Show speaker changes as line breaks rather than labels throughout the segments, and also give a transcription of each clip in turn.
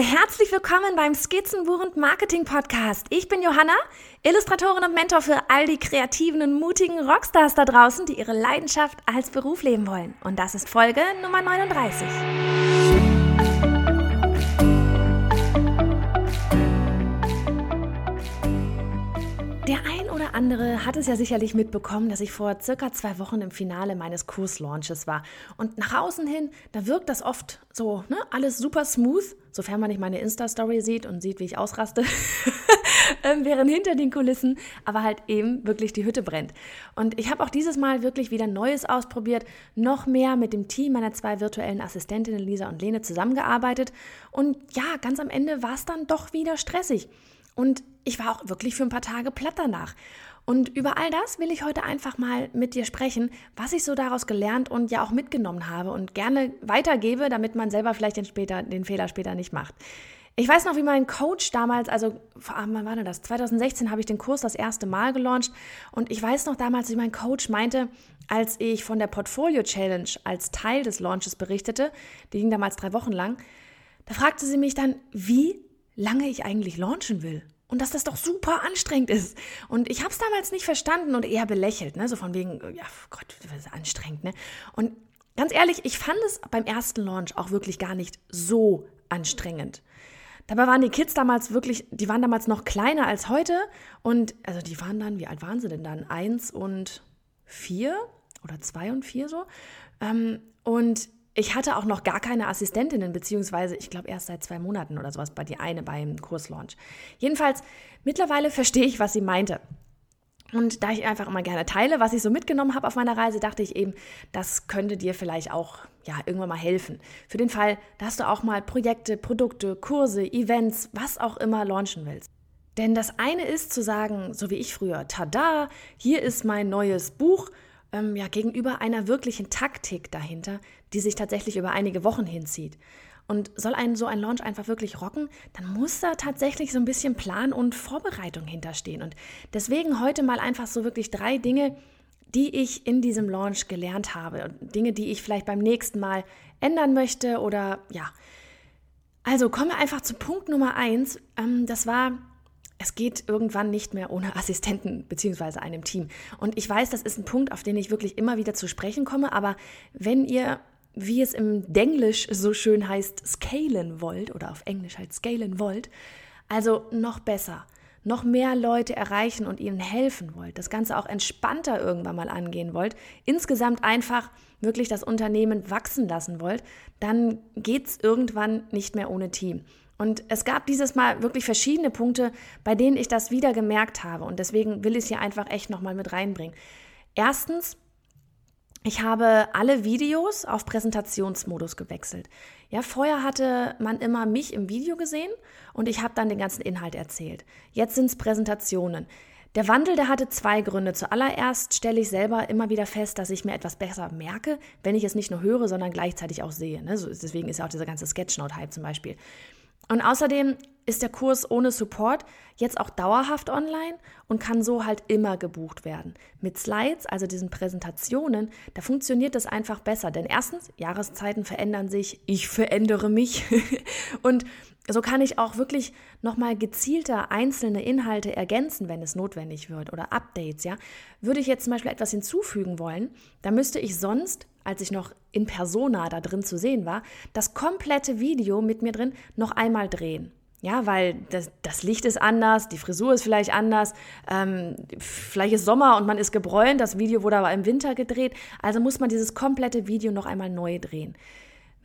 herzlich willkommen beim Skizzenbuch und Marketing Podcast. Ich bin Johanna, Illustratorin und Mentor für all die kreativen und mutigen Rockstars da draußen, die ihre Leidenschaft als Beruf leben wollen. Und das ist Folge Nummer 39. oder andere hat es ja sicherlich mitbekommen, dass ich vor circa zwei Wochen im Finale meines Kurslaunches war. Und nach außen hin, da wirkt das oft so, ne, alles super smooth, sofern man nicht meine Insta-Story sieht und sieht, wie ich ausraste, ähm, während hinter den Kulissen aber halt eben wirklich die Hütte brennt. Und ich habe auch dieses Mal wirklich wieder Neues ausprobiert, noch mehr mit dem Team meiner zwei virtuellen Assistentinnen Lisa und Lene zusammengearbeitet. Und ja, ganz am Ende war es dann doch wieder stressig. Und ich war auch wirklich für ein paar Tage platt danach. Und über all das will ich heute einfach mal mit dir sprechen, was ich so daraus gelernt und ja auch mitgenommen habe und gerne weitergebe, damit man selber vielleicht den, später, den Fehler später nicht macht. Ich weiß noch, wie mein Coach damals, also wann war denn das? 2016 habe ich den Kurs das erste Mal gelauncht und ich weiß noch damals, wie mein Coach meinte, als ich von der Portfolio Challenge als Teil des Launches berichtete, die ging damals drei Wochen lang, da fragte sie mich dann, wie lange ich eigentlich launchen will. Und dass das doch super anstrengend ist. Und ich habe es damals nicht verstanden und eher belächelt, ne? So von wegen, ja, Gott, das ist anstrengend, ne? Und ganz ehrlich, ich fand es beim ersten Launch auch wirklich gar nicht so anstrengend. Dabei waren die Kids damals wirklich, die waren damals noch kleiner als heute. Und also die waren dann, wie alt waren sie denn dann? Eins und vier oder zwei und vier so. Ähm, und ich hatte auch noch gar keine Assistentinnen, beziehungsweise ich glaube erst seit zwei Monaten oder sowas bei die eine beim Kurslaunch. Jedenfalls, mittlerweile verstehe ich, was sie meinte. Und da ich einfach immer gerne teile, was ich so mitgenommen habe auf meiner Reise, dachte ich eben, das könnte dir vielleicht auch ja, irgendwann mal helfen. Für den Fall, dass du auch mal Projekte, Produkte, Kurse, Events, was auch immer launchen willst. Denn das eine ist zu sagen, so wie ich früher, tada, hier ist mein neues Buch, ähm, ja, gegenüber einer wirklichen Taktik dahinter, die sich tatsächlich über einige Wochen hinzieht. Und soll ein so ein Launch einfach wirklich rocken, dann muss da tatsächlich so ein bisschen Plan und Vorbereitung hinterstehen. Und deswegen heute mal einfach so wirklich drei Dinge, die ich in diesem Launch gelernt habe. Dinge, die ich vielleicht beim nächsten Mal ändern möchte oder ja. Also kommen wir einfach zu Punkt Nummer eins. Ähm, das war es geht irgendwann nicht mehr ohne Assistenten beziehungsweise einem Team. Und ich weiß, das ist ein Punkt, auf den ich wirklich immer wieder zu sprechen komme, aber wenn ihr, wie es im Denglisch so schön heißt, scalen wollt oder auf Englisch halt scalen wollt, also noch besser, noch mehr Leute erreichen und ihnen helfen wollt, das Ganze auch entspannter irgendwann mal angehen wollt, insgesamt einfach wirklich das Unternehmen wachsen lassen wollt, dann geht es irgendwann nicht mehr ohne Team. Und es gab dieses Mal wirklich verschiedene Punkte, bei denen ich das wieder gemerkt habe. Und deswegen will ich es hier einfach echt nochmal mit reinbringen. Erstens, ich habe alle Videos auf Präsentationsmodus gewechselt. Ja, vorher hatte man immer mich im Video gesehen und ich habe dann den ganzen Inhalt erzählt. Jetzt sind es Präsentationen. Der Wandel, der hatte zwei Gründe. Zuallererst stelle ich selber immer wieder fest, dass ich mir etwas besser merke, wenn ich es nicht nur höre, sondern gleichzeitig auch sehe. Ne? deswegen ist ja auch dieser ganze Sketchnote-Hype zum Beispiel. Und außerdem ist der Kurs ohne Support jetzt auch dauerhaft online und kann so halt immer gebucht werden. Mit Slides, also diesen Präsentationen, da funktioniert das einfach besser. Denn erstens, Jahreszeiten verändern sich, ich verändere mich. und so kann ich auch wirklich nochmal gezielter einzelne Inhalte ergänzen, wenn es notwendig wird oder Updates, ja. Würde ich jetzt zum Beispiel etwas hinzufügen wollen, dann müsste ich sonst als ich noch in Persona da drin zu sehen war, das komplette Video mit mir drin noch einmal drehen. Ja, weil das, das Licht ist anders, die Frisur ist vielleicht anders, ähm, vielleicht ist Sommer und man ist gebräunt, das Video wurde aber im Winter gedreht, also muss man dieses komplette Video noch einmal neu drehen.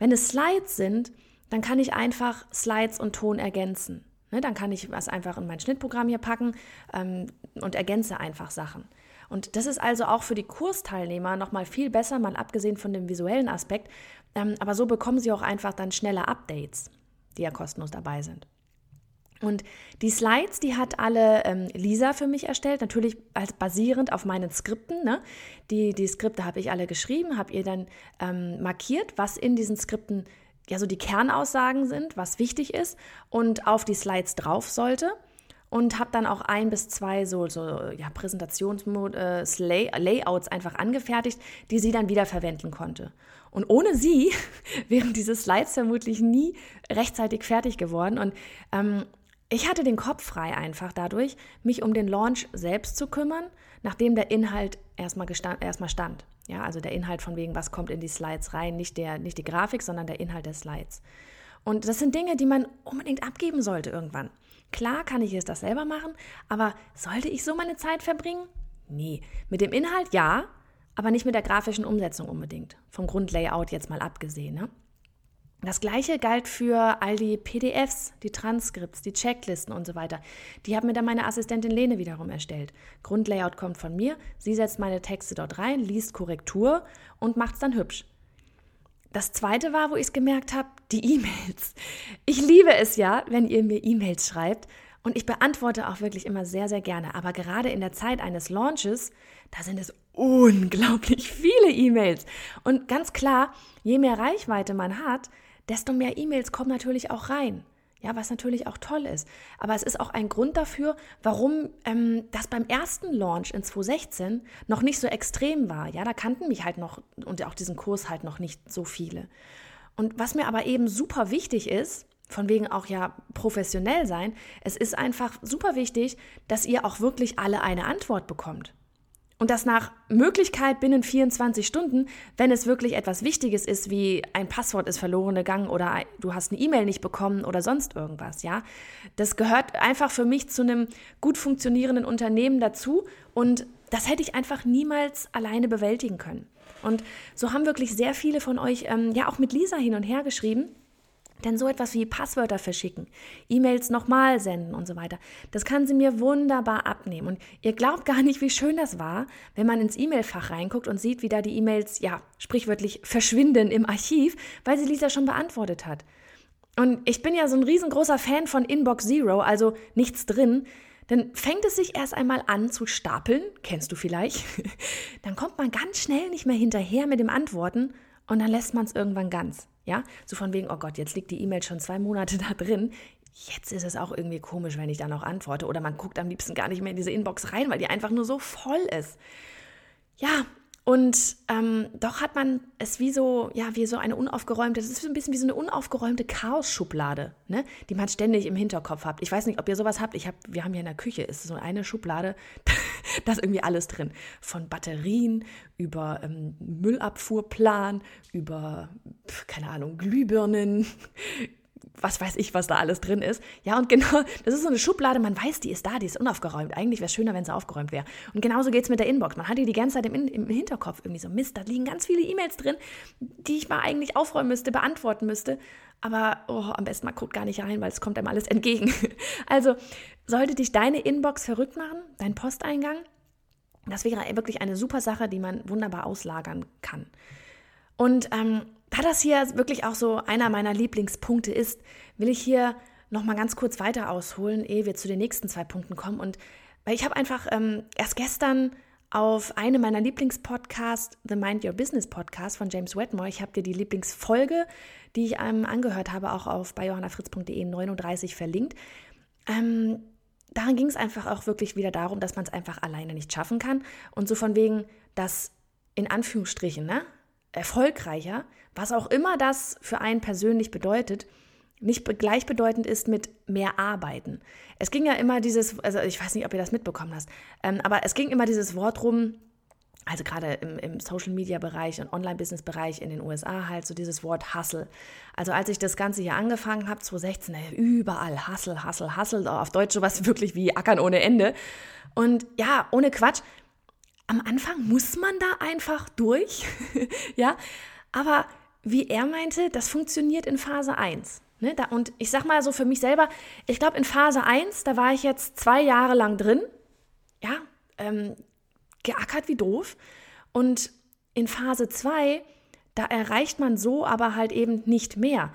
Wenn es Slides sind, dann kann ich einfach Slides und Ton ergänzen. Ne, dann kann ich was einfach in mein Schnittprogramm hier packen ähm, und ergänze einfach Sachen. Und das ist also auch für die Kursteilnehmer nochmal viel besser, mal abgesehen von dem visuellen Aspekt. Ähm, aber so bekommen sie auch einfach dann schneller Updates, die ja kostenlos dabei sind. Und die Slides, die hat alle ähm, Lisa für mich erstellt, natürlich als basierend auf meinen Skripten. Ne? Die, die Skripte habe ich alle geschrieben, habe ihr dann ähm, markiert, was in diesen Skripten ja so die Kernaussagen sind, was wichtig ist und auf die Slides drauf sollte und habe dann auch ein bis zwei so, so ja, Präsentationslayouts äh, einfach angefertigt, die sie dann wieder verwenden konnte. Und ohne sie wären diese Slides vermutlich nie rechtzeitig fertig geworden. Und ähm, ich hatte den Kopf frei einfach dadurch, mich um den Launch selbst zu kümmern, nachdem der Inhalt erstmal, gestand, erstmal stand. Ja, also der Inhalt von wegen, was kommt in die Slides rein, nicht, der, nicht die Grafik, sondern der Inhalt der Slides. Und das sind Dinge, die man unbedingt abgeben sollte irgendwann. Klar kann ich es das selber machen, aber sollte ich so meine Zeit verbringen? Nee. Mit dem Inhalt ja, aber nicht mit der grafischen Umsetzung unbedingt. Vom Grundlayout jetzt mal abgesehen. Ne? Das gleiche galt für all die PDFs, die Transkripts, die Checklisten und so weiter. Die hat mir dann meine Assistentin Lene wiederum erstellt. Grundlayout kommt von mir, sie setzt meine Texte dort rein, liest Korrektur und macht es dann hübsch. Das zweite war, wo ich es gemerkt habe, die E-Mails. Ich liebe es ja, wenn ihr mir E-Mails schreibt und ich beantworte auch wirklich immer sehr, sehr gerne. Aber gerade in der Zeit eines Launches, da sind es unglaublich viele E-Mails. Und ganz klar, je mehr Reichweite man hat, desto mehr E-Mails kommen natürlich auch rein. Ja, was natürlich auch toll ist. Aber es ist auch ein Grund dafür, warum ähm, das beim ersten Launch in 2016 noch nicht so extrem war. Ja, da kannten mich halt noch und auch diesen Kurs halt noch nicht so viele. Und was mir aber eben super wichtig ist, von wegen auch ja professionell sein, es ist einfach super wichtig, dass ihr auch wirklich alle eine Antwort bekommt. Und das nach Möglichkeit binnen 24 Stunden, wenn es wirklich etwas Wichtiges ist, wie ein Passwort ist verloren gegangen oder du hast eine E-Mail nicht bekommen oder sonst irgendwas, ja. Das gehört einfach für mich zu einem gut funktionierenden Unternehmen dazu und das hätte ich einfach niemals alleine bewältigen können. Und so haben wirklich sehr viele von euch ähm, ja auch mit Lisa hin und her geschrieben denn so etwas wie Passwörter verschicken, E-Mails nochmal senden und so weiter, das kann sie mir wunderbar abnehmen. Und ihr glaubt gar nicht, wie schön das war, wenn man ins E-Mail-Fach reinguckt und sieht, wie da die E-Mails, ja, sprichwörtlich verschwinden im Archiv, weil sie Lisa schon beantwortet hat. Und ich bin ja so ein riesengroßer Fan von Inbox Zero, also nichts drin. Dann fängt es sich erst einmal an zu stapeln, kennst du vielleicht. Dann kommt man ganz schnell nicht mehr hinterher mit dem Antworten und dann lässt man es irgendwann ganz. Ja, so von wegen, oh Gott, jetzt liegt die E-Mail schon zwei Monate da drin. Jetzt ist es auch irgendwie komisch, wenn ich da noch antworte. Oder man guckt am liebsten gar nicht mehr in diese Inbox rein, weil die einfach nur so voll ist. Ja, und ähm, doch hat man es wie so, ja, wie so eine unaufgeräumte, das ist so ein bisschen wie so eine unaufgeräumte Chaos-Schublade, ne? die man ständig im Hinterkopf hat. Ich weiß nicht, ob ihr sowas habt. Ich hab, wir haben hier in der Küche, ist so eine Schublade, da ist irgendwie alles drin. Von Batterien über ähm, Müllabfuhrplan, über, keine Ahnung, Glühbirnen, was weiß ich, was da alles drin ist. Ja, und genau, das ist so eine Schublade, man weiß, die ist da, die ist unaufgeräumt. Eigentlich wäre es schöner, wenn sie aufgeräumt wäre. Und genauso geht es mit der Inbox. Man hat die die ganze Zeit im, im Hinterkopf irgendwie so, Mist, da liegen ganz viele E-Mails drin, die ich mal eigentlich aufräumen müsste, beantworten müsste. Aber oh, am besten man guckt gar nicht rein, weil es kommt einem alles entgegen. Also sollte dich deine Inbox verrückt machen, dein Posteingang, das wäre wirklich eine super Sache, die man wunderbar auslagern kann. Und ähm, da das hier wirklich auch so einer meiner Lieblingspunkte ist, will ich hier nochmal ganz kurz weiter ausholen, ehe wir zu den nächsten zwei Punkten kommen. Und weil ich habe einfach ähm, erst gestern auf eine meiner Lieblingspodcasts, The Mind Your Business Podcast von James Wetmore, ich habe dir die Lieblingsfolge, die ich ähm, angehört habe, auch auf bei johannafritz.de 39 verlinkt. Ähm, darin ging es einfach auch wirklich wieder darum, dass man es einfach alleine nicht schaffen kann. Und so von wegen, dass in Anführungsstrichen, ne, erfolgreicher, was auch immer das für einen persönlich bedeutet, nicht gleichbedeutend ist mit mehr Arbeiten. Es ging ja immer dieses, also ich weiß nicht, ob ihr das mitbekommen hast, ähm, aber es ging immer dieses Wort rum, also gerade im, im Social-Media-Bereich und Online-Business-Bereich in den USA halt so dieses Wort Hustle. Also als ich das Ganze hier angefangen habe, 2016, überall Hustle, Hustle, Hustle, auf Deutsch sowas wirklich wie Ackern ohne Ende. Und ja, ohne Quatsch, am Anfang muss man da einfach durch, ja, aber wie er meinte, das funktioniert in Phase 1. Ne? Da, und ich sag mal so für mich selber, ich glaube in Phase 1, da war ich jetzt zwei Jahre lang drin, ja, ähm, geackert wie doof. Und in Phase 2, da erreicht man so aber halt eben nicht mehr.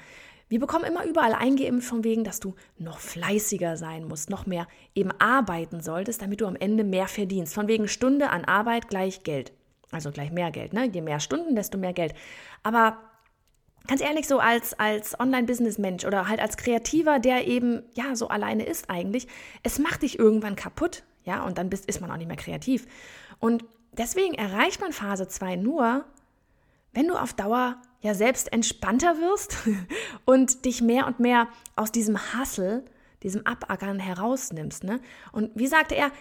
Wir bekommen immer überall eingeimpft von wegen, dass du noch fleißiger sein musst, noch mehr eben arbeiten solltest, damit du am Ende mehr verdienst. Von wegen Stunde an Arbeit gleich Geld. Also gleich mehr Geld. Ne? Je mehr Stunden, desto mehr Geld. Aber ganz ehrlich, so als, als Online-Business-Mensch oder halt als Kreativer, der eben ja so alleine ist eigentlich, es macht dich irgendwann kaputt. Ja, und dann bist, ist man auch nicht mehr kreativ. Und deswegen erreicht man Phase 2 nur, wenn du auf Dauer ja selbst entspannter wirst und dich mehr und mehr aus diesem Hassel, diesem Abackern herausnimmst. Ne? Und wie sagte er,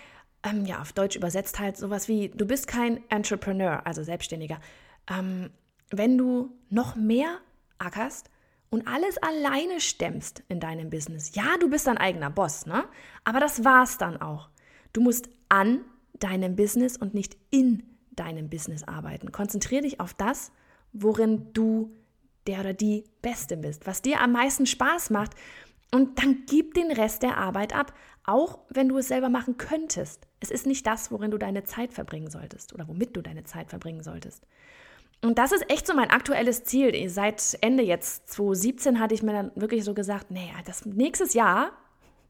ähm, ja, auf Deutsch übersetzt halt sowas wie, du bist kein Entrepreneur, also Selbstständiger. Ähm, wenn du noch mehr ackerst und alles alleine stemmst in deinem Business. Ja, du bist dein eigener Boss, ne? Aber das war's dann auch. Du musst an deinem Business und nicht in deinem Business arbeiten. Konzentriere dich auf das, worin du der oder die Beste bist, was dir am meisten Spaß macht. Und dann gib den Rest der Arbeit ab, auch wenn du es selber machen könntest. Es ist nicht das, worin du deine Zeit verbringen solltest oder womit du deine Zeit verbringen solltest. Und das ist echt so mein aktuelles Ziel. Seit Ende jetzt 2017 hatte ich mir dann wirklich so gesagt, naja, das nächstes Jahr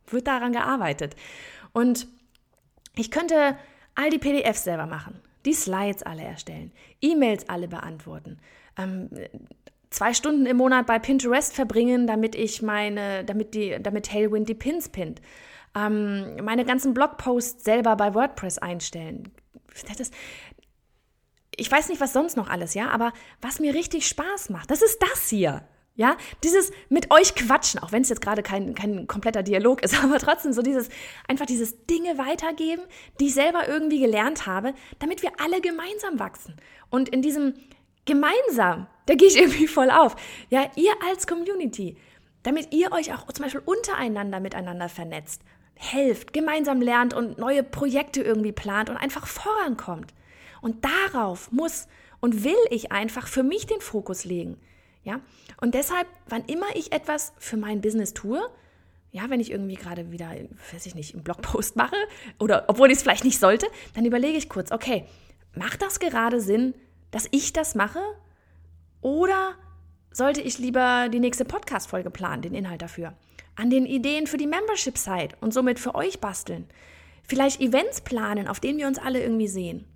wird daran gearbeitet. Und ich könnte all die PDFs selber machen, die Slides alle erstellen, E-Mails alle beantworten, ähm, zwei Stunden im Monat bei Pinterest verbringen, damit ich meine, damit die, damit Tailwind die Pins pinnt, ähm, meine ganzen Blogposts selber bei WordPress einstellen. Das, ich weiß nicht, was sonst noch alles, ja, aber was mir richtig Spaß macht, das ist das hier. Ja, dieses mit euch quatschen, auch wenn es jetzt gerade kein, kein kompletter Dialog ist, aber trotzdem so dieses, einfach dieses Dinge weitergeben, die ich selber irgendwie gelernt habe, damit wir alle gemeinsam wachsen. Und in diesem gemeinsam, da gehe ich irgendwie voll auf. Ja, ihr als Community, damit ihr euch auch zum Beispiel untereinander miteinander vernetzt, helft, gemeinsam lernt und neue Projekte irgendwie plant und einfach vorankommt. Und darauf muss und will ich einfach für mich den Fokus legen. Ja? Und deshalb, wann immer ich etwas für mein Business tue, ja, wenn ich irgendwie gerade wieder, weiß ich nicht, einen Blogpost mache oder obwohl ich es vielleicht nicht sollte, dann überlege ich kurz, okay, macht das gerade Sinn, dass ich das mache? Oder sollte ich lieber die nächste Podcast-Folge planen, den Inhalt dafür? An den Ideen für die Membership-Site und somit für euch basteln? Vielleicht Events planen, auf denen wir uns alle irgendwie sehen?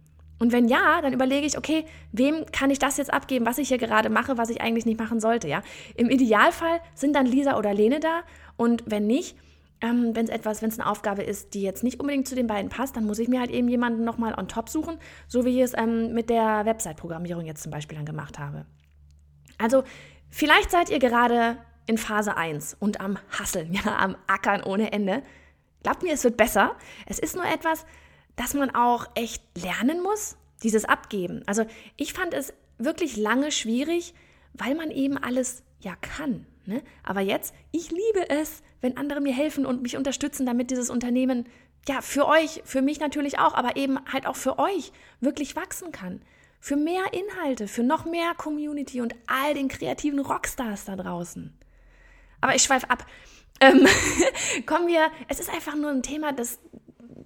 Und wenn ja, dann überlege ich, okay, wem kann ich das jetzt abgeben, was ich hier gerade mache, was ich eigentlich nicht machen sollte, ja? Im Idealfall sind dann Lisa oder Lene da und wenn nicht, ähm, wenn es etwas, wenn es eine Aufgabe ist, die jetzt nicht unbedingt zu den beiden passt, dann muss ich mir halt eben jemanden nochmal on top suchen, so wie ich es ähm, mit der Website-Programmierung jetzt zum Beispiel dann gemacht habe. Also, vielleicht seid ihr gerade in Phase 1 und am Hasseln, ja, am Ackern ohne Ende. Glaubt mir, es wird besser. Es ist nur etwas, dass man auch echt lernen muss, dieses Abgeben. Also ich fand es wirklich lange schwierig, weil man eben alles ja kann. Ne? Aber jetzt, ich liebe es, wenn andere mir helfen und mich unterstützen, damit dieses Unternehmen ja für euch, für mich natürlich auch, aber eben halt auch für euch wirklich wachsen kann. Für mehr Inhalte, für noch mehr Community und all den kreativen Rockstars da draußen. Aber ich schweife ab. Ähm, kommen wir, es ist einfach nur ein Thema, das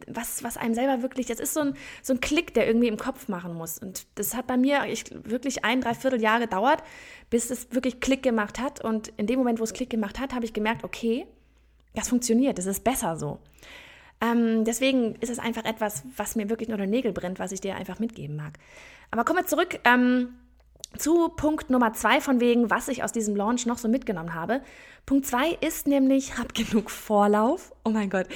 was, was einem selber wirklich, das ist so ein, so ein Klick, der irgendwie im Kopf machen muss. Und das hat bei mir ich, wirklich ein, dreiviertel Jahr gedauert, bis es wirklich Klick gemacht hat. Und in dem Moment, wo es Klick gemacht hat, habe ich gemerkt, okay, das funktioniert, das ist besser so. Ähm, deswegen ist es einfach etwas, was mir wirklich nur der Nägel brennt, was ich dir einfach mitgeben mag. Aber kommen wir zurück ähm, zu Punkt Nummer zwei von wegen, was ich aus diesem Launch noch so mitgenommen habe. Punkt zwei ist nämlich, hab genug Vorlauf. Oh mein Gott,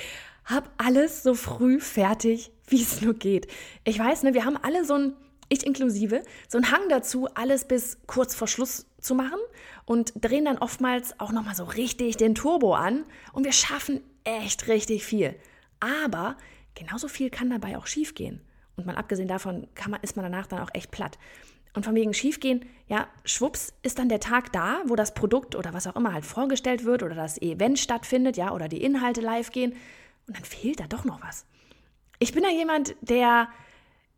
hab alles so früh fertig, wie es nur geht. Ich weiß, ne, wir haben alle so ein, ich inklusive, so einen Hang dazu, alles bis kurz vor Schluss zu machen und drehen dann oftmals auch nochmal so richtig den Turbo an und wir schaffen echt richtig viel. Aber genauso viel kann dabei auch schiefgehen. Und mal abgesehen davon man, ist man danach dann auch echt platt. Und von wegen schiefgehen, ja, schwupps ist dann der Tag da, wo das Produkt oder was auch immer halt vorgestellt wird oder das Event stattfindet, ja, oder die Inhalte live gehen und dann fehlt da doch noch was. Ich bin da jemand, der,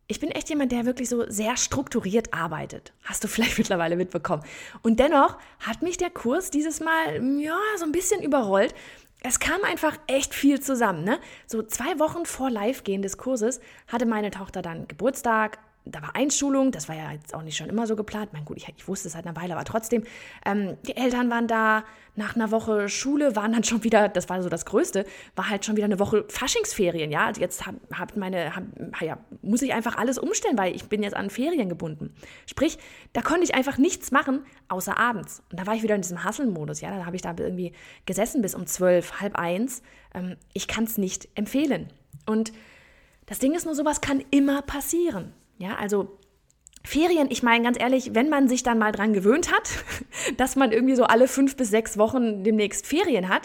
ich bin echt jemand, der wirklich so sehr strukturiert arbeitet. Hast du vielleicht mittlerweile mitbekommen. Und dennoch hat mich der Kurs dieses Mal, ja, so ein bisschen überrollt. Es kam einfach echt viel zusammen. Ne? So zwei Wochen vor Live-Gehen des Kurses hatte meine Tochter dann Geburtstag, da war Einschulung, das war ja jetzt auch nicht schon immer so geplant. Mein gut, ich, ich wusste es seit einer Weile, aber trotzdem, ähm, die Eltern waren da, nach einer Woche Schule waren dann schon wieder, das war so das Größte, war halt schon wieder eine Woche Faschingsferien, ja. Also jetzt hab, hab meine, hab, ja, muss ich einfach alles umstellen, weil ich bin jetzt an Ferien gebunden. Sprich, da konnte ich einfach nichts machen, außer abends. Und da war ich wieder in diesem Hustle-Modus, ja. Da habe ich da irgendwie gesessen bis um zwölf, halb eins. Ähm, ich kann es nicht empfehlen. Und das Ding ist nur, sowas kann immer passieren. Ja, also Ferien, ich meine ganz ehrlich, wenn man sich dann mal dran gewöhnt hat, dass man irgendwie so alle fünf bis sechs Wochen demnächst Ferien hat,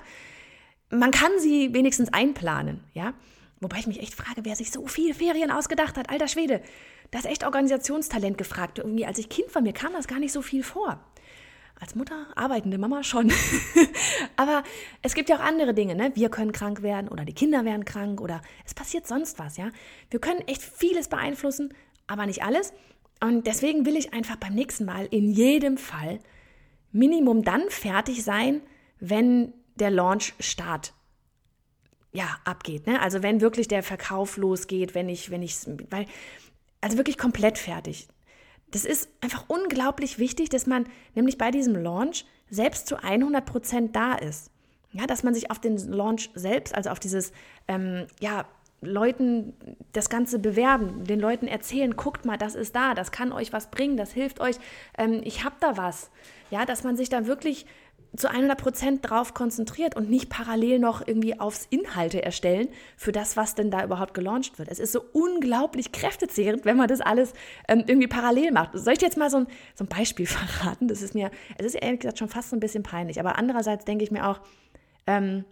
man kann sie wenigstens einplanen, ja. Wobei ich mich echt frage, wer sich so viel Ferien ausgedacht hat. Alter Schwede, da ist echt Organisationstalent gefragt. Irgendwie, als ich Kind war, mir kam das gar nicht so viel vor. Als Mutter, arbeitende Mama schon. Aber es gibt ja auch andere Dinge, ne? Wir können krank werden oder die Kinder werden krank oder es passiert sonst was, ja? Wir können echt vieles beeinflussen, aber nicht alles. Und deswegen will ich einfach beim nächsten Mal in jedem Fall Minimum dann fertig sein, wenn der Launch-Start ja, abgeht. Ne? Also wenn wirklich der Verkauf losgeht, wenn ich, wenn ich, weil, also wirklich komplett fertig. Das ist einfach unglaublich wichtig, dass man nämlich bei diesem Launch selbst zu 100 Prozent da ist. Ja, dass man sich auf den Launch selbst, also auf dieses, ähm, ja, Leuten das Ganze bewerben, den Leuten erzählen, guckt mal, das ist da, das kann euch was bringen, das hilft euch, ähm, ich habe da was. Ja, dass man sich da wirklich zu 100 Prozent drauf konzentriert und nicht parallel noch irgendwie aufs Inhalte erstellen für das, was denn da überhaupt gelauncht wird. Es ist so unglaublich kräftezehrend, wenn man das alles ähm, irgendwie parallel macht. Soll ich dir jetzt mal so ein, so ein Beispiel verraten? Das ist mir, es ist ehrlich gesagt schon fast so ein bisschen peinlich, aber andererseits denke ich mir auch, ähm,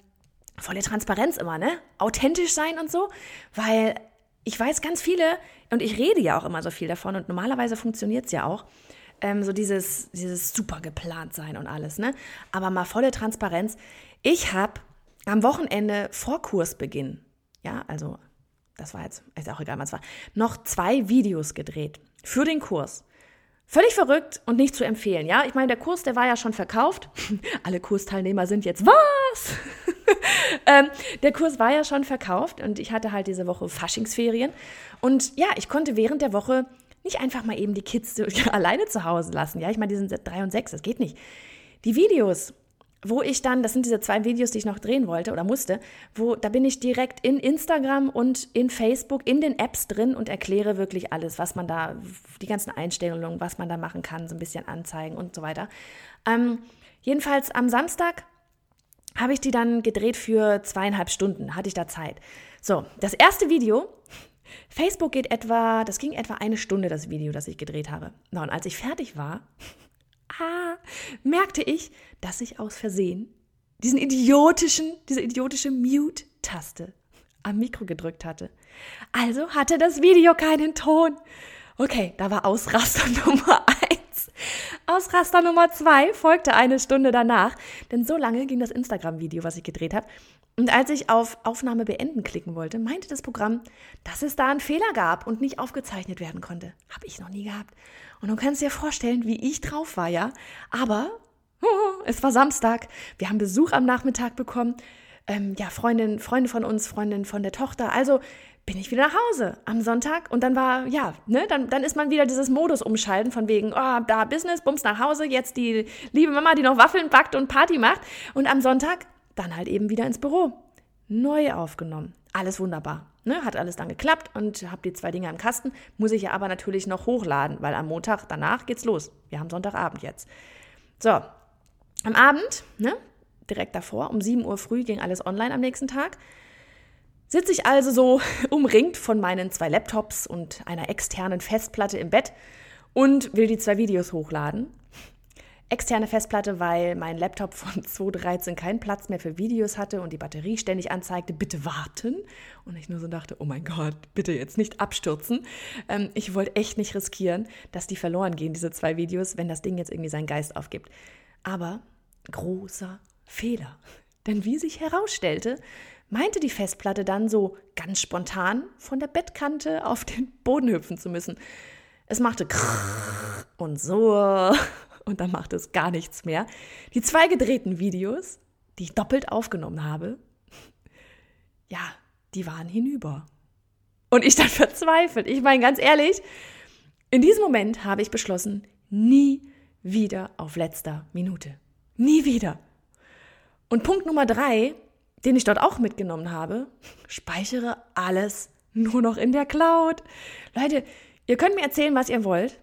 volle Transparenz immer, ne? Authentisch sein und so, weil ich weiß ganz viele, und ich rede ja auch immer so viel davon, und normalerweise funktioniert es ja auch, ähm, so dieses, dieses super geplant sein und alles, ne? Aber mal volle Transparenz. Ich habe am Wochenende vor Kursbeginn, ja, also das war jetzt, ist auch egal, was war, noch zwei Videos gedreht für den Kurs. Völlig verrückt und nicht zu empfehlen, ja? Ich meine, der Kurs, der war ja schon verkauft. Alle Kursteilnehmer sind jetzt, was? ähm, der Kurs war ja schon verkauft und ich hatte halt diese Woche Faschingsferien. Und ja, ich konnte während der Woche nicht einfach mal eben die Kids alleine zu Hause lassen. Ja, ich meine, die sind drei und sechs, das geht nicht. Die Videos, wo ich dann, das sind diese zwei Videos, die ich noch drehen wollte oder musste, wo da bin ich direkt in Instagram und in Facebook in den Apps drin und erkläre wirklich alles, was man da, die ganzen Einstellungen, was man da machen kann, so ein bisschen anzeigen und so weiter. Ähm, jedenfalls am Samstag habe ich die dann gedreht für zweieinhalb Stunden, hatte ich da Zeit. So, das erste Video Facebook geht etwa, das ging etwa eine Stunde, das Video, das ich gedreht habe. Na, und als ich fertig war, ah, merkte ich, dass ich aus Versehen diesen idiotischen, diese idiotische Mute-Taste am Mikro gedrückt hatte. Also hatte das Video keinen Ton. Okay, da war Ausraster Nummer. Ausraster Nummer zwei folgte eine Stunde danach, denn so lange ging das Instagram-Video, was ich gedreht habe, und als ich auf Aufnahme beenden klicken wollte, meinte das Programm, dass es da einen Fehler gab und nicht aufgezeichnet werden konnte. Habe ich noch nie gehabt. Und du kannst dir vorstellen, wie ich drauf war, ja. Aber es war Samstag. Wir haben Besuch am Nachmittag bekommen. Ähm, ja, Freundin, Freunde von uns, Freundin von der Tochter. Also bin ich wieder nach Hause am Sonntag und dann war, ja, ne, dann, dann ist man wieder dieses Modus umschalten von wegen, oh, da Business, bums nach Hause, jetzt die liebe Mama, die noch Waffeln backt und Party macht. Und am Sonntag dann halt eben wieder ins Büro. Neu aufgenommen. Alles wunderbar. Ne, hat alles dann geklappt und habe die zwei Dinge im Kasten. Muss ich ja aber natürlich noch hochladen, weil am Montag danach geht's los. Wir haben Sonntagabend jetzt. So, am Abend, ne, direkt davor, um 7 Uhr früh ging alles online am nächsten Tag. Sitze ich also so umringt von meinen zwei Laptops und einer externen Festplatte im Bett und will die zwei Videos hochladen externe Festplatte, weil mein Laptop von 2013 keinen Platz mehr für Videos hatte und die Batterie ständig anzeigte, bitte warten. Und ich nur so dachte, oh mein Gott, bitte jetzt nicht abstürzen. Ähm, ich wollte echt nicht riskieren, dass die verloren gehen, diese zwei Videos, wenn das Ding jetzt irgendwie seinen Geist aufgibt. Aber großer Fehler. Denn wie sich herausstellte, meinte die Festplatte dann so ganz spontan von der Bettkante auf den Boden hüpfen zu müssen. Es machte und so und dann macht es gar nichts mehr. Die zwei gedrehten Videos, die ich doppelt aufgenommen habe, ja, die waren hinüber. Und ich dann verzweifelt. Ich meine, ganz ehrlich, in diesem Moment habe ich beschlossen, nie wieder auf letzter Minute. Nie wieder. Und Punkt Nummer drei, den ich dort auch mitgenommen habe, speichere alles nur noch in der Cloud. Leute, ihr könnt mir erzählen, was ihr wollt.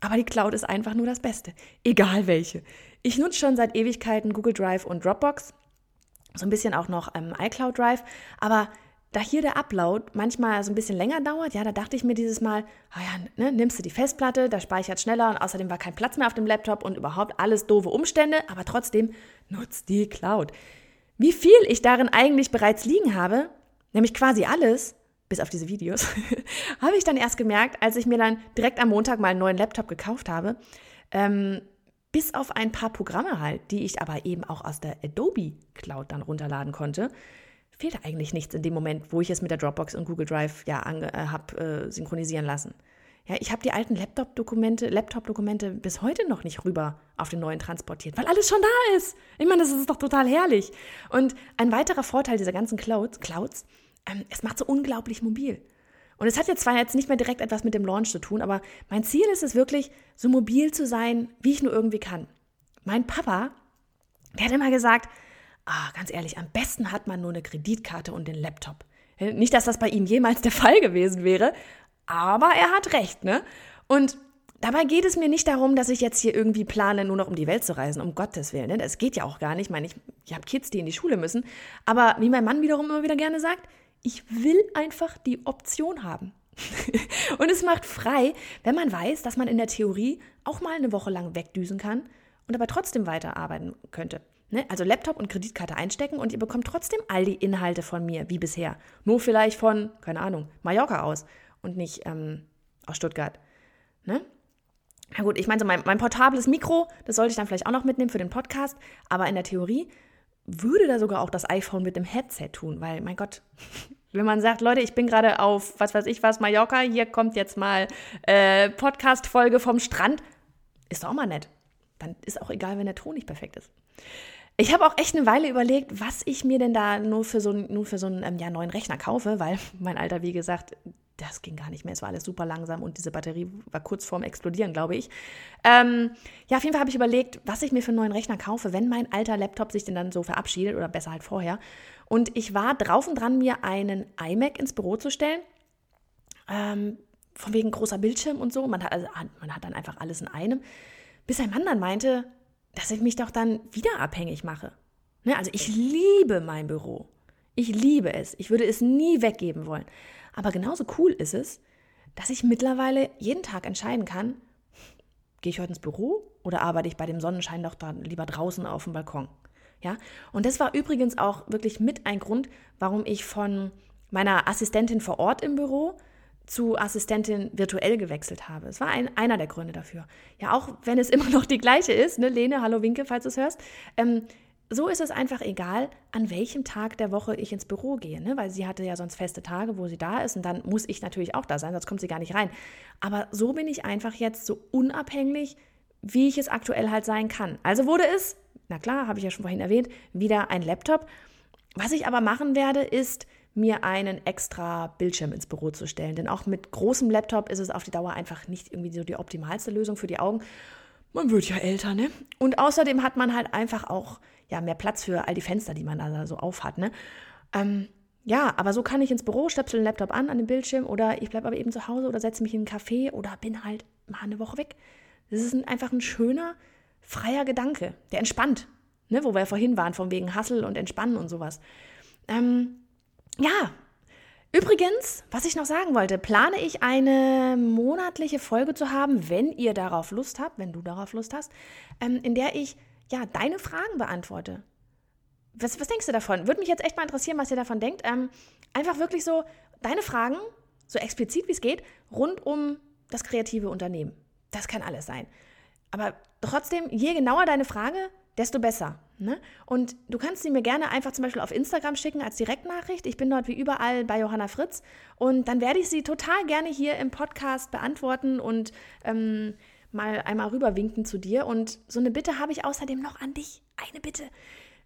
Aber die Cloud ist einfach nur das Beste. Egal welche. Ich nutze schon seit Ewigkeiten Google Drive und Dropbox. So ein bisschen auch noch ähm, iCloud Drive. Aber da hier der Upload manchmal so ein bisschen länger dauert, ja, da dachte ich mir dieses Mal, ah ja, ne, nimmst du die Festplatte, da speichert schneller und außerdem war kein Platz mehr auf dem Laptop und überhaupt alles doofe Umstände, aber trotzdem nutzt die Cloud. Wie viel ich darin eigentlich bereits liegen habe, nämlich quasi alles, bis auf diese Videos, habe ich dann erst gemerkt, als ich mir dann direkt am Montag mal einen neuen Laptop gekauft habe. Ähm, bis auf ein paar Programme halt, die ich aber eben auch aus der Adobe Cloud dann runterladen konnte, fehlte eigentlich nichts in dem Moment, wo ich es mit der Dropbox und Google Drive ja äh, habe äh, synchronisieren lassen. Ja, ich habe die alten Laptop-Dokumente Laptop -Dokumente bis heute noch nicht rüber auf den neuen transportiert, weil alles schon da ist. Ich meine, das ist doch total herrlich. Und ein weiterer Vorteil dieser ganzen Clouds, Clouds ähm, es macht so unglaublich mobil. Und es hat jetzt zwar jetzt nicht mehr direkt etwas mit dem Launch zu tun, aber mein Ziel ist es wirklich, so mobil zu sein, wie ich nur irgendwie kann. Mein Papa, der hat immer gesagt, ah, ganz ehrlich, am besten hat man nur eine Kreditkarte und den Laptop. Äh, nicht, dass das bei ihm jemals der Fall gewesen wäre, aber er hat recht, ne? Und dabei geht es mir nicht darum, dass ich jetzt hier irgendwie plane, nur noch um die Welt zu reisen, um Gottes Willen. Ne? Das geht ja auch gar nicht. Ich meine, ich, ich habe Kids, die in die Schule müssen. Aber wie mein Mann wiederum immer wieder gerne sagt, ich will einfach die Option haben. und es macht frei, wenn man weiß, dass man in der Theorie auch mal eine Woche lang wegdüsen kann und aber trotzdem weiterarbeiten könnte. Ne? Also Laptop und Kreditkarte einstecken und ihr bekommt trotzdem all die Inhalte von mir, wie bisher. Nur vielleicht von, keine Ahnung, Mallorca aus und nicht ähm, aus Stuttgart. Ne? Na gut, ich meine, so mein, mein portables Mikro, das sollte ich dann vielleicht auch noch mitnehmen für den Podcast, aber in der Theorie würde da sogar auch das iPhone mit dem Headset tun, weil, mein Gott, wenn man sagt, Leute, ich bin gerade auf, was weiß ich was, Mallorca, hier kommt jetzt mal äh, Podcast-Folge vom Strand, ist doch auch mal nett. Dann ist auch egal, wenn der Ton nicht perfekt ist. Ich habe auch echt eine Weile überlegt, was ich mir denn da nur für so, nur für so einen ähm, ja, neuen Rechner kaufe, weil mein Alter, wie gesagt, das ging gar nicht mehr. Es war alles super langsam und diese Batterie war kurz vorm Explodieren, glaube ich. Ähm, ja, auf jeden Fall habe ich überlegt, was ich mir für einen neuen Rechner kaufe, wenn mein alter Laptop sich denn dann so verabschiedet oder besser halt vorher. Und ich war drauf und dran, mir einen iMac ins Büro zu stellen. Ähm, von wegen großer Bildschirm und so. Man hat, also, man hat dann einfach alles in einem. Bis ein Mann dann meinte, dass ich mich doch dann wieder abhängig mache. Ne? Also ich liebe mein Büro. Ich liebe es. Ich würde es nie weggeben wollen. Aber genauso cool ist es, dass ich mittlerweile jeden Tag entscheiden kann, gehe ich heute ins Büro oder arbeite ich bei dem Sonnenschein doch dann lieber draußen auf dem Balkon. Ja? Und das war übrigens auch wirklich mit ein Grund, warum ich von meiner Assistentin vor Ort im Büro zu Assistentin virtuell gewechselt habe. Es war ein, einer der Gründe dafür. Ja, auch wenn es immer noch die gleiche ist, ne, Lene, hallo Winke, falls du es hörst. Ähm, so ist es einfach egal, an welchem Tag der Woche ich ins Büro gehe, ne? weil sie hatte ja sonst feste Tage, wo sie da ist und dann muss ich natürlich auch da sein, sonst kommt sie gar nicht rein. Aber so bin ich einfach jetzt so unabhängig, wie ich es aktuell halt sein kann. Also wurde es, na klar, habe ich ja schon vorhin erwähnt, wieder ein Laptop. Was ich aber machen werde, ist mir einen extra Bildschirm ins Büro zu stellen. Denn auch mit großem Laptop ist es auf die Dauer einfach nicht irgendwie so die optimalste Lösung für die Augen. Man wird ja älter, ne? Und außerdem hat man halt einfach auch ja, mehr Platz für all die Fenster, die man da so auf hat, ne? Ähm, ja, aber so kann ich ins Büro, stöpsel den Laptop an, an den Bildschirm oder ich bleibe aber eben zu Hause oder setze mich in einen Café oder bin halt mal eine Woche weg. Das ist ein, einfach ein schöner, freier Gedanke, der entspannt, ne? wo wir ja vorhin waren, von wegen Hassel und Entspannen und sowas. Ähm, ja, übrigens, was ich noch sagen wollte, plane ich eine monatliche Folge zu haben, wenn ihr darauf Lust habt, wenn du darauf Lust hast, ähm, in der ich ja deine Fragen beantworte. Was, was denkst du davon? Würde mich jetzt echt mal interessieren, was ihr davon denkt. Ähm, einfach wirklich so deine Fragen, so explizit wie es geht, rund um das kreative Unternehmen. Das kann alles sein. Aber trotzdem, je genauer deine Frage, desto besser. Ne? Und du kannst sie mir gerne einfach zum Beispiel auf Instagram schicken als Direktnachricht. Ich bin dort wie überall bei Johanna Fritz. Und dann werde ich sie total gerne hier im Podcast beantworten und ähm, mal einmal rüberwinken zu dir. Und so eine Bitte habe ich außerdem noch an dich. Eine Bitte.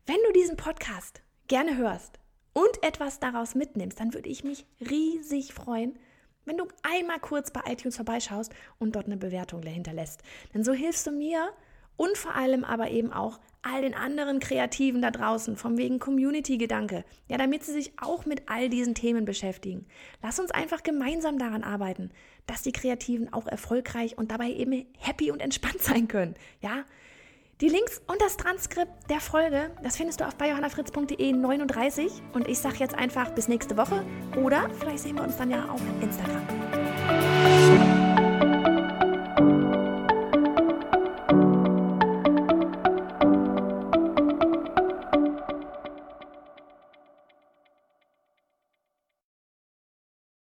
Wenn du diesen Podcast gerne hörst und etwas daraus mitnimmst, dann würde ich mich riesig freuen, wenn du einmal kurz bei iTunes vorbeischaust und dort eine Bewertung hinterlässt. Denn so hilfst du mir und vor allem aber eben auch all den anderen Kreativen da draußen, vom wegen Community-Gedanke, ja, damit sie sich auch mit all diesen Themen beschäftigen. Lass uns einfach gemeinsam daran arbeiten, dass die Kreativen auch erfolgreich und dabei eben happy und entspannt sein können, ja. Die Links und das Transkript der Folge, das findest du auf biohannafritz.de 39. Und ich sage jetzt einfach bis nächste Woche oder vielleicht sehen wir uns dann ja auf Instagram.